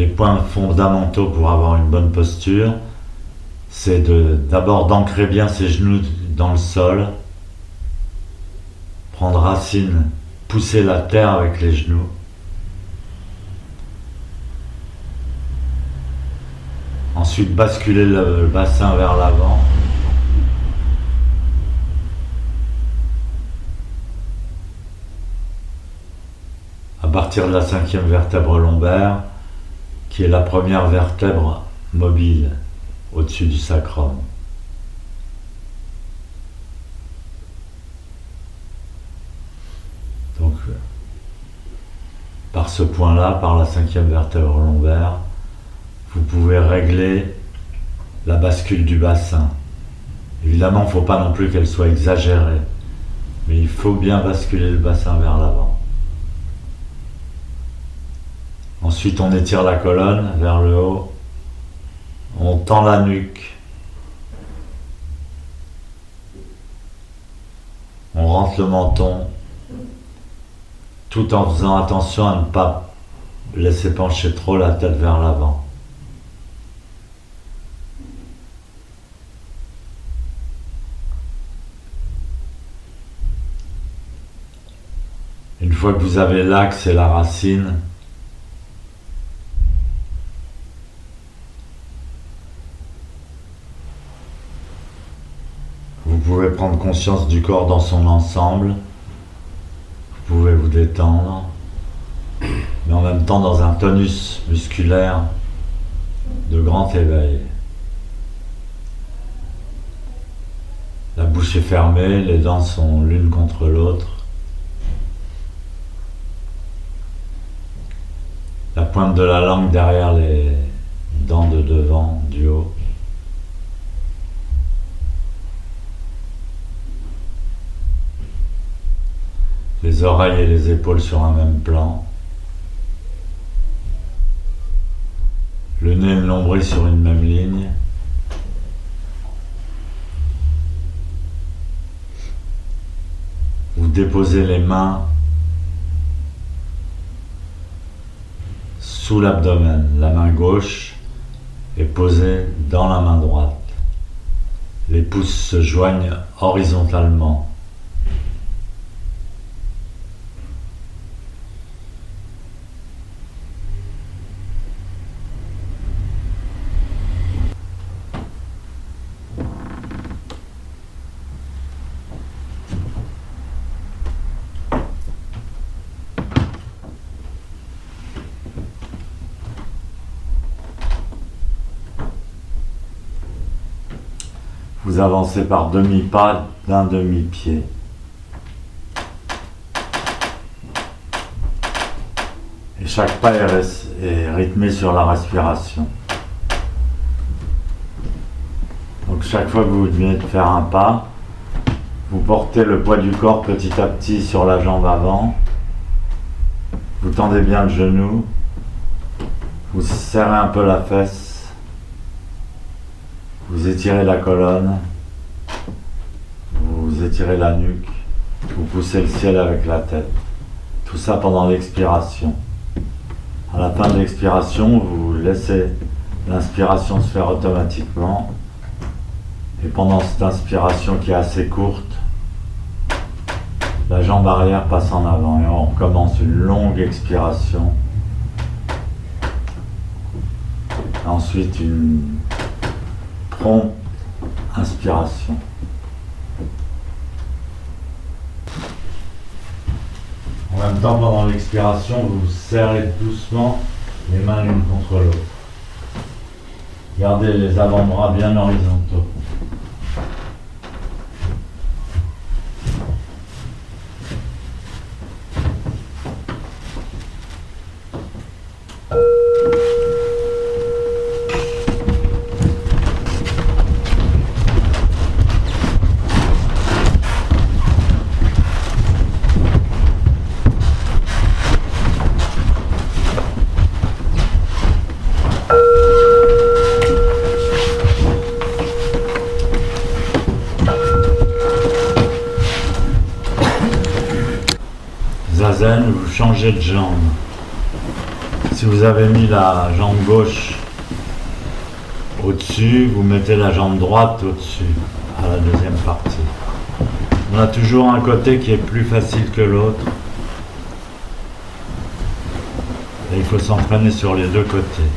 les points fondamentaux pour avoir une bonne posture, c'est d'abord d'ancrer bien ses genoux dans le sol, prendre racine, pousser la terre avec les genoux. Ensuite, basculer le bassin vers l'avant. À partir de la cinquième vertèbre lombaire, qui est la première vertèbre mobile au-dessus du sacrum. Donc, par ce point-là, par la cinquième vertèbre lombaire, vous pouvez régler la bascule du bassin. Évidemment, il ne faut pas non plus qu'elle soit exagérée, mais il faut bien basculer le bassin vers l'avant. Ensuite, on étire la colonne vers le haut. On tend la nuque. On rentre le menton tout en faisant attention à ne pas laisser pencher trop la tête vers l'avant. Une fois que vous avez l'axe et la racine, pouvez prendre conscience du corps dans son ensemble. Vous pouvez vous détendre. Mais en même temps dans un tonus musculaire de grand éveil. La bouche est fermée, les dents sont l'une contre l'autre. La pointe de la langue derrière les dents de devant, du haut. Les oreilles et les épaules sur un même plan, le nez et le sur une même ligne, vous déposez les mains sous l'abdomen, la main gauche est posée dans la main droite. Les pouces se joignent horizontalement. Avancez par demi-pas d'un demi-pied. Et chaque pas est, rythmé sur la respiration. Donc chaque fois que vous venez de faire un pas, vous portez le poids du corps petit à petit sur la jambe avant. Vous tendez bien le genou. Vous serrez un peu la fesse. Vous étirez la colonne, étirez la nuque, vous poussez le ciel avec la tête. Tout ça pendant l'expiration. À la fin de l'expiration, vous laissez l'inspiration se faire automatiquement. Et pendant cette inspiration qui est assez courte, la jambe arrière passe en avant et on commence une longue expiration. Ensuite, une inspiration. En même temps, pendant l'expiration, vous serrez doucement les mains l'une contre l'autre. Gardez les avant-bras bien horizontaux. Vous changez de jambe. Si vous avez mis la jambe gauche au-dessus, vous mettez la jambe droite au-dessus, à la deuxième partie. On a toujours un côté qui est plus facile que l'autre. Et il faut s'entraîner sur les deux côtés.